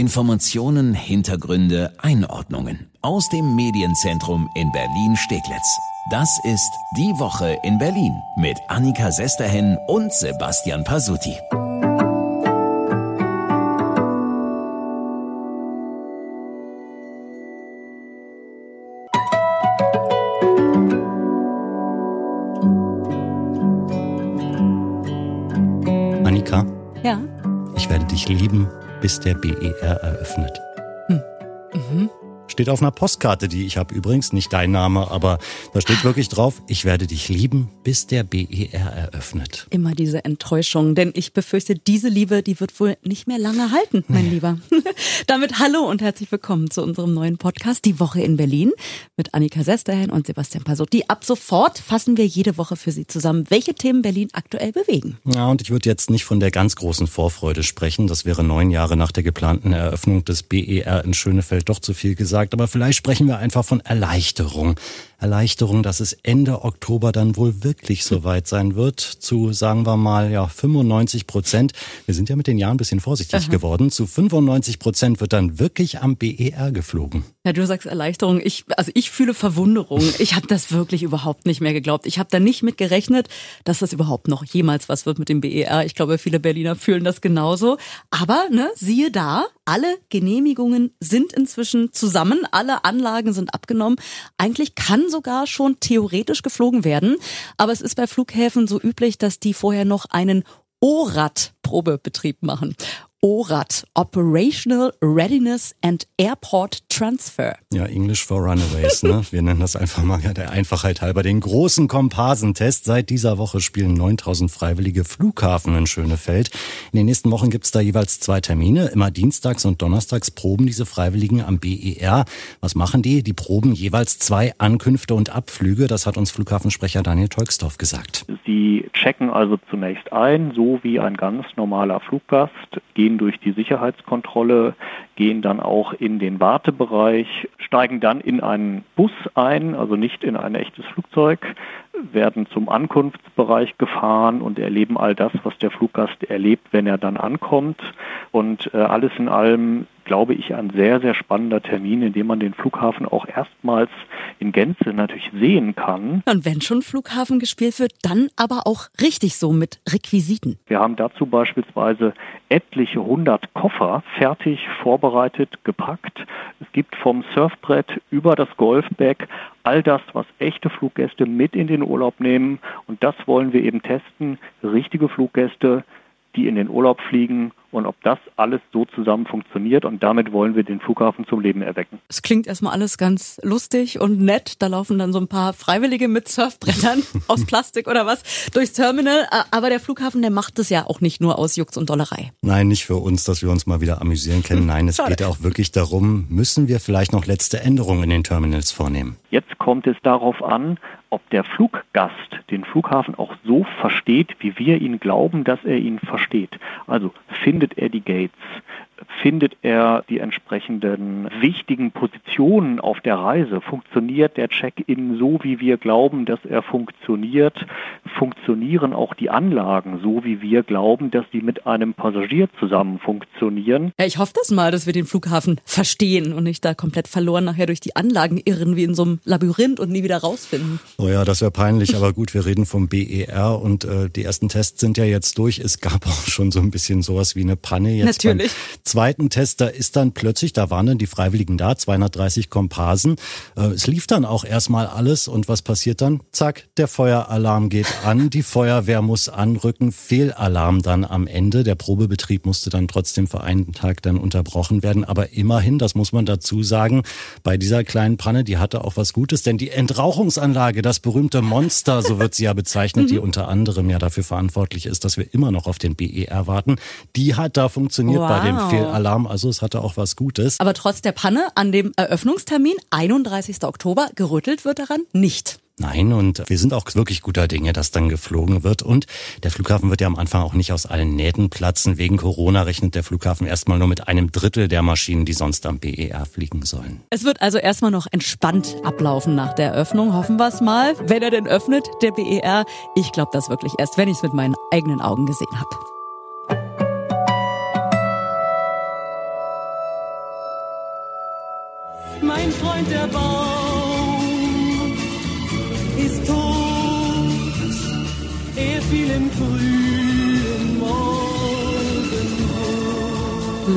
Informationen, Hintergründe, Einordnungen aus dem Medienzentrum in Berlin-Steglitz. Das ist Die Woche in Berlin mit Annika Sesterhen und Sebastian Pasuti. Annika, Ja. ich werde dich lieben, bis der BER eröffnet. Steht auf einer Postkarte, die ich habe übrigens, nicht dein Name, aber da steht wirklich drauf, ich werde dich lieben, bis der BER eröffnet. Immer diese Enttäuschung, denn ich befürchte, diese Liebe, die wird wohl nicht mehr lange halten, mein Lieber. Damit hallo und herzlich willkommen zu unserem neuen Podcast, Die Woche in Berlin, mit Annika Sesterhen und Sebastian Pasotti. Ab sofort fassen wir jede Woche für Sie zusammen, welche Themen Berlin aktuell bewegen. Ja, und ich würde jetzt nicht von der ganz großen Vorfreude sprechen. Das wäre neun Jahre nach der geplanten Eröffnung des BER in Schönefeld doch zu viel gesagt. Aber vielleicht sprechen wir einfach von Erleichterung. Erleichterung, dass es Ende Oktober dann wohl wirklich soweit sein wird. Zu, sagen wir mal, ja, 95 Prozent. Wir sind ja mit den Jahren ein bisschen vorsichtig geworden. Zu 95 Prozent wird dann wirklich am BER geflogen. Ja, du sagst Erleichterung. Ich, also ich fühle Verwunderung. Ich habe das wirklich überhaupt nicht mehr geglaubt. Ich habe da nicht mit gerechnet, dass das überhaupt noch jemals was wird mit dem BER. Ich glaube, viele Berliner fühlen das genauso. Aber ne, siehe da, alle Genehmigungen sind inzwischen zusammen, alle Anlagen sind abgenommen. Eigentlich kann sogar schon theoretisch geflogen werden. Aber es ist bei Flughäfen so üblich, dass die vorher noch einen ORAT-Probebetrieb machen. ORAT, Operational Readiness and Airport Transfer. Ja, English for Runaways, ne? Wir nennen das einfach mal ja, der Einfachheit halber den großen Komparsen-Test. Seit dieser Woche spielen 9000 freiwillige Flughafen in Schönefeld. In den nächsten Wochen gibt's da jeweils zwei Termine. Immer dienstags und donnerstags proben diese Freiwilligen am BER. Was machen die? Die proben jeweils zwei Ankünfte und Abflüge. Das hat uns Flughafensprecher Daniel Tolksdorf gesagt. Sie checken also zunächst ein, so wie ein ganz normaler Fluggast, gehen durch die Sicherheitskontrolle, gehen dann auch in den Wartebereich, steigen dann in einen Bus ein, also nicht in ein echtes Flugzeug, werden zum Ankunftsbereich gefahren und erleben all das, was der Fluggast erlebt, wenn er dann ankommt. Und äh, alles in allem glaube ich, ein sehr, sehr spannender Termin, in dem man den Flughafen auch erstmals in Gänze natürlich sehen kann. Und wenn schon Flughafen gespielt wird, dann aber auch richtig so mit Requisiten. Wir haben dazu beispielsweise etliche hundert Koffer fertig vorbereitet, gepackt. Es gibt vom Surfbrett über das Golfbag all das, was echte Fluggäste mit in den Urlaub nehmen. Und das wollen wir eben testen. Richtige Fluggäste, die in den Urlaub fliegen und ob das alles so zusammen funktioniert. Und damit wollen wir den Flughafen zum Leben erwecken. Es klingt erstmal alles ganz lustig und nett. Da laufen dann so ein paar Freiwillige mit Surfbrettern aus Plastik oder was durchs Terminal. Aber der Flughafen, der macht es ja auch nicht nur aus Jux und Dollerei. Nein, nicht für uns, dass wir uns mal wieder amüsieren können. Nein, es geht ja auch wirklich darum, müssen wir vielleicht noch letzte Änderungen in den Terminals vornehmen. Jetzt kommt es darauf an, ob der Fluggast den Flughafen auch so versteht, wie wir ihn glauben, dass er ihn versteht. Also findet er die Gates, findet er die entsprechenden wichtigen Positionen auf der Reise, funktioniert der Check-in so, wie wir glauben, dass er funktioniert, funktionieren auch die Anlagen so, wie wir glauben, dass sie mit einem Passagier zusammen funktionieren. Ja, ich hoffe das mal, dass wir den Flughafen verstehen und nicht da komplett verloren nachher durch die Anlagen irren wie in so einem Labyrinth und nie wieder rausfinden. Oh ja, das wäre peinlich, aber gut, wir reden vom BER und äh, die ersten Tests sind ja jetzt durch. Es gab auch schon so ein bisschen sowas wie eine Panne. Jetzt Natürlich. Beim zweiten Test, da ist dann plötzlich, da waren dann die Freiwilligen da, 230 Komparsen. Äh, es lief dann auch erstmal alles und was passiert dann? Zack, der Feueralarm geht an, die Feuerwehr muss anrücken, Fehlalarm dann am Ende. Der Probebetrieb musste dann trotzdem für einen Tag dann unterbrochen werden, aber immerhin, das muss man dazu sagen, bei dieser kleinen Panne, die hatte auch was Gutes, denn die Entrauchungsanlage, das berühmte Monster, so wird sie ja bezeichnet, die unter anderem ja dafür verantwortlich ist, dass wir immer noch auf den BER warten, die hat da funktioniert bei dem Wow. Fehlalarm, also es hatte auch was Gutes. Aber trotz der Panne an dem Eröffnungstermin, 31. Oktober, gerüttelt wird daran nicht. Nein, und wir sind auch wirklich guter Dinge, dass dann geflogen wird. Und der Flughafen wird ja am Anfang auch nicht aus allen Nähten platzen. Wegen Corona rechnet der Flughafen erstmal nur mit einem Drittel der Maschinen, die sonst am BER fliegen sollen. Es wird also erstmal noch entspannt ablaufen nach der Eröffnung. Hoffen wir es mal. Wenn er denn öffnet, der BER. Ich glaube das wirklich erst, wenn ich es mit meinen eigenen Augen gesehen habe. Freund der Baum ist tot, er fiel im frühen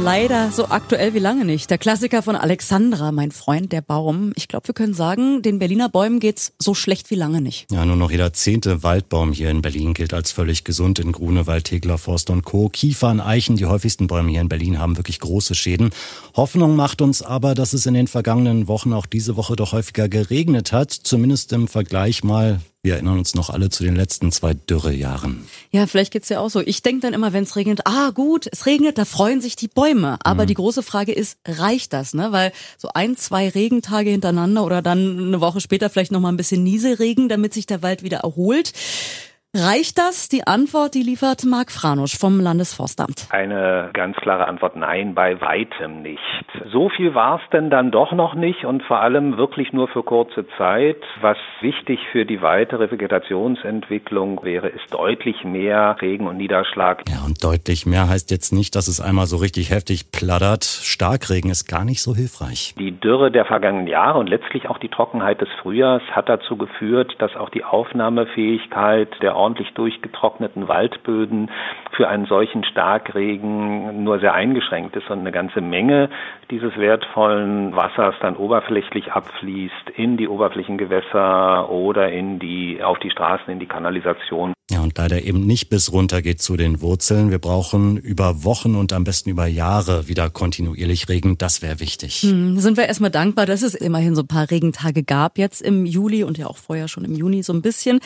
Leider so aktuell wie lange nicht. Der Klassiker von Alexandra, mein Freund, der Baum. Ich glaube, wir können sagen, den Berliner Bäumen geht's so schlecht wie lange nicht. Ja, nur noch jeder zehnte Waldbaum hier in Berlin gilt als völlig gesund. In Grunewald, Tegler, Forst und Co. Kiefern, Eichen, die häufigsten Bäume hier in Berlin haben wirklich große Schäden. Hoffnung macht uns aber, dass es in den vergangenen Wochen auch diese Woche doch häufiger geregnet hat. Zumindest im Vergleich mal wir erinnern uns noch alle zu den letzten zwei Dürrejahren. Ja, vielleicht geht's ja auch so. Ich denke dann immer, wenn es regnet, ah gut, es regnet, da freuen sich die Bäume. Aber mhm. die große Frage ist, reicht das? Ne? Weil so ein, zwei Regentage hintereinander oder dann eine Woche später vielleicht noch mal ein bisschen Nieselregen, damit sich der Wald wieder erholt. Reicht das? Die Antwort, die liefert Marc Franusch vom Landesforstamt. Eine ganz klare Antwort, nein, bei weitem nicht. So viel war es denn dann doch noch nicht und vor allem wirklich nur für kurze Zeit. Was wichtig für die weitere Vegetationsentwicklung wäre, ist deutlich mehr Regen und Niederschlag. Ja, und deutlich mehr heißt jetzt nicht, dass es einmal so richtig heftig plattert. Starkregen ist gar nicht so hilfreich. Die Dürre der vergangenen Jahre und letztlich auch die Trockenheit des Frühjahrs hat dazu geführt, dass auch die Aufnahmefähigkeit der ordentlich durchgetrockneten Waldböden für einen solchen Starkregen nur sehr eingeschränkt ist und eine ganze Menge dieses wertvollen Wassers dann oberflächlich abfließt in die Oberflächengewässer oder in die, auf die Straßen, in die Kanalisation. Ja, und leider eben nicht bis runter geht zu den Wurzeln. Wir brauchen über Wochen und am besten über Jahre wieder kontinuierlich Regen. Das wäre wichtig. Hm, sind wir erstmal dankbar, dass es immerhin so ein paar Regentage gab jetzt im Juli und ja auch vorher schon im Juni so ein bisschen.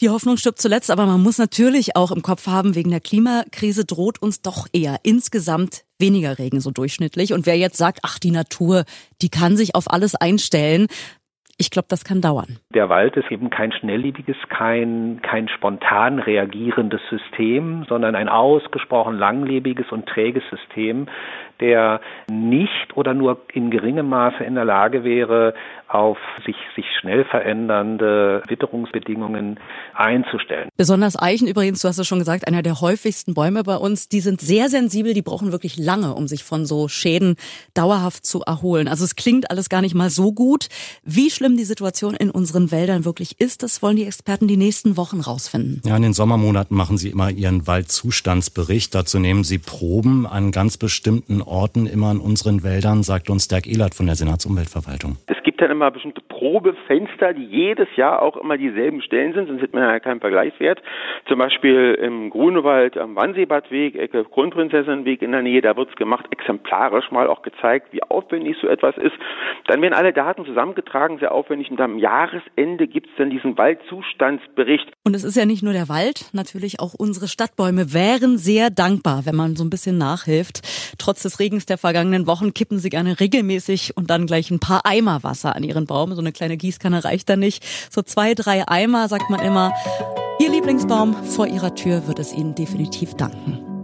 Die Hoffnung stirbt zuletzt, aber man muss natürlich auch im Kopf haben, wegen der Klimakrise droht uns doch eher insgesamt weniger Regen so durchschnittlich. Und wer jetzt sagt, ach, die Natur, die kann sich auf alles einstellen, ich glaube, das kann dauern. Der Wald ist eben kein schnelllebiges, kein, kein spontan reagierendes System, sondern ein ausgesprochen langlebiges und träges System, der nicht oder nur in geringem Maße in der Lage wäre, auf sich, sich schnell verändernde Witterungsbedingungen einzustellen. Besonders Eichen übrigens, du hast es schon gesagt, einer der häufigsten Bäume bei uns, die sind sehr sensibel, die brauchen wirklich lange, um sich von so Schäden dauerhaft zu erholen. Also es klingt alles gar nicht mal so gut. Wie schlimm die Situation in unseren Wäldern wirklich ist, das wollen die Experten die nächsten Wochen rausfinden. Ja, in den Sommermonaten machen sie immer ihren Waldzustandsbericht. Dazu nehmen sie Proben an ganz bestimmten Orten immer in unseren Wäldern, sagt uns Dirk Ehlert von der Senatsumweltverwaltung. Es gibt dann immer bestimmte Probefenster, die jedes Jahr auch immer dieselben Stellen sind, sonst hätte man ja keinen Vergleichswert. Zum Beispiel im Grunewald am Wannseebadweg, Ecke Kronprinzessinnenweg in der Nähe, da wird es gemacht, exemplarisch mal auch gezeigt, wie aufwendig so etwas ist. Dann werden alle Daten zusammengetragen, sehr aufwendig, und am Jahresende gibt es dann diesen Waldzustandsbericht. Und es ist ja nicht nur der Wald, natürlich auch unsere Stadtbäume wären sehr dankbar, wenn man so ein bisschen nachhilft. Trotz des Regens der vergangenen Wochen kippen sie gerne regelmäßig und dann gleich ein paar Eimer Wasser an ihren Baum. So eine kleine Gießkanne reicht da nicht. So zwei, drei Eimer, sagt man immer. Ihr Lieblingsbaum vor ihrer Tür wird es Ihnen definitiv danken.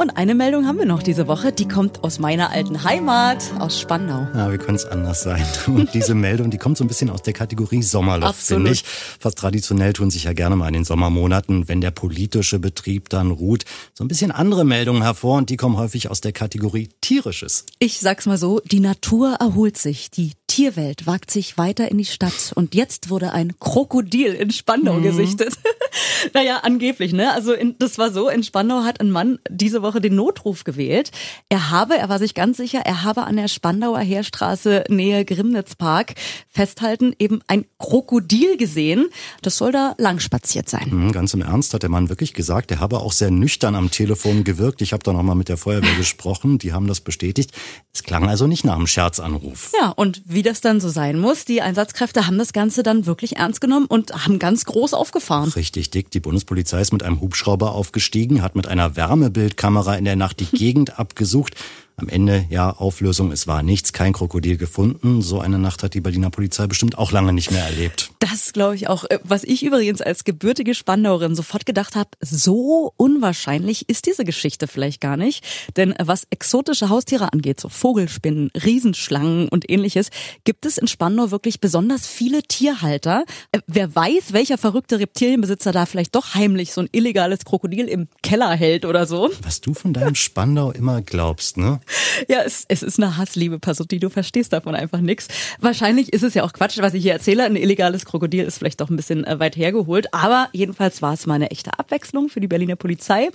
Und eine Meldung haben wir noch diese Woche, die kommt aus meiner alten Heimat, aus Spandau. Ja, wie könnte es anders sein? Und diese Meldung, die kommt so ein bisschen aus der Kategorie Sommerloch, finde ich. Fast traditionell tun sich ja gerne mal in den Sommermonaten, wenn der politische Betrieb dann ruht, so ein bisschen andere Meldungen hervor und die kommen häufig aus der Kategorie Tierisches. Ich sag's mal so, die Natur erholt sich, die Tierwelt wagt sich weiter in die Stadt und jetzt wurde ein Krokodil in Spandau mhm. gesichtet. naja, angeblich, ne? Also in, das war so, in Spandau hat ein Mann diese Woche den Notruf gewählt. Er habe, er war sich ganz sicher, er habe an der Spandauer Heerstraße Nähe Grimnitzpark festhalten, eben ein Krokodil gesehen. Das soll da lang spaziert sein. Mhm, ganz im Ernst hat der Mann wirklich gesagt, er habe auch sehr nüchtern am Telefon gewirkt. Ich habe da nochmal mit der Feuerwehr gesprochen, die haben das bestätigt. Es klang also nicht nach einem Scherzanruf. Ja, und wie das dann so sein muss, die Einsatzkräfte haben das Ganze dann wirklich ernst genommen und haben ganz groß aufgefahren. Richtig dick. Die Bundespolizei ist mit einem Hubschrauber aufgestiegen, hat mit einer Wärmebildkamera in der Nacht die Gegend abgesucht am Ende, ja, Auflösung, es war nichts, kein Krokodil gefunden. So eine Nacht hat die Berliner Polizei bestimmt auch lange nicht mehr erlebt. Das glaube ich auch. Äh, was ich übrigens als gebürtige Spandauerin sofort gedacht habe, so unwahrscheinlich ist diese Geschichte vielleicht gar nicht. Denn was exotische Haustiere angeht, so Vogelspinnen, Riesenschlangen und ähnliches, gibt es in Spandau wirklich besonders viele Tierhalter. Äh, wer weiß, welcher verrückte Reptilienbesitzer da vielleicht doch heimlich so ein illegales Krokodil im Keller hält oder so. Was du von deinem Spandau immer glaubst, ne? Ja, es, es ist eine Hassliebe, Passotti. Du verstehst davon einfach nichts. Wahrscheinlich ist es ja auch Quatsch, was ich hier erzähle. Ein illegales Krokodil ist vielleicht doch ein bisschen äh, weit hergeholt. Aber jedenfalls war es mal eine echte Abwechslung für die Berliner Polizei.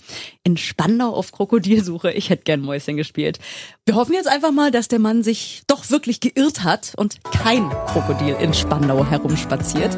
In Spandau auf Krokodilsuche. Ich hätte gern Mäuschen gespielt. Wir hoffen jetzt einfach mal, dass der Mann sich doch wirklich geirrt hat und kein Krokodil in Spandau herumspaziert.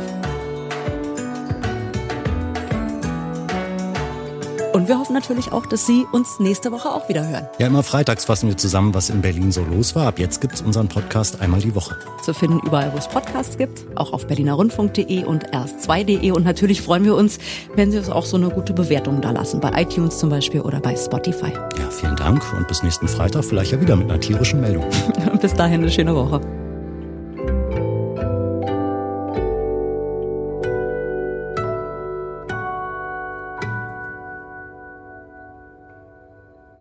Und wir hoffen natürlich auch, dass Sie uns nächste Woche auch wieder hören. Ja, immer freitags fassen wir zusammen, was in Berlin so los war. Ab jetzt gibt's unseren Podcast einmal die Woche. Zu finden überall, wo es Podcasts gibt, auch auf berlinerrundfunk.de und erst2.de. Und natürlich freuen wir uns, wenn Sie uns auch so eine gute Bewertung da lassen, bei iTunes zum Beispiel oder bei Spotify. Ja, vielen Dank und bis nächsten Freitag vielleicht ja wieder mit einer tierischen Meldung. bis dahin eine schöne Woche.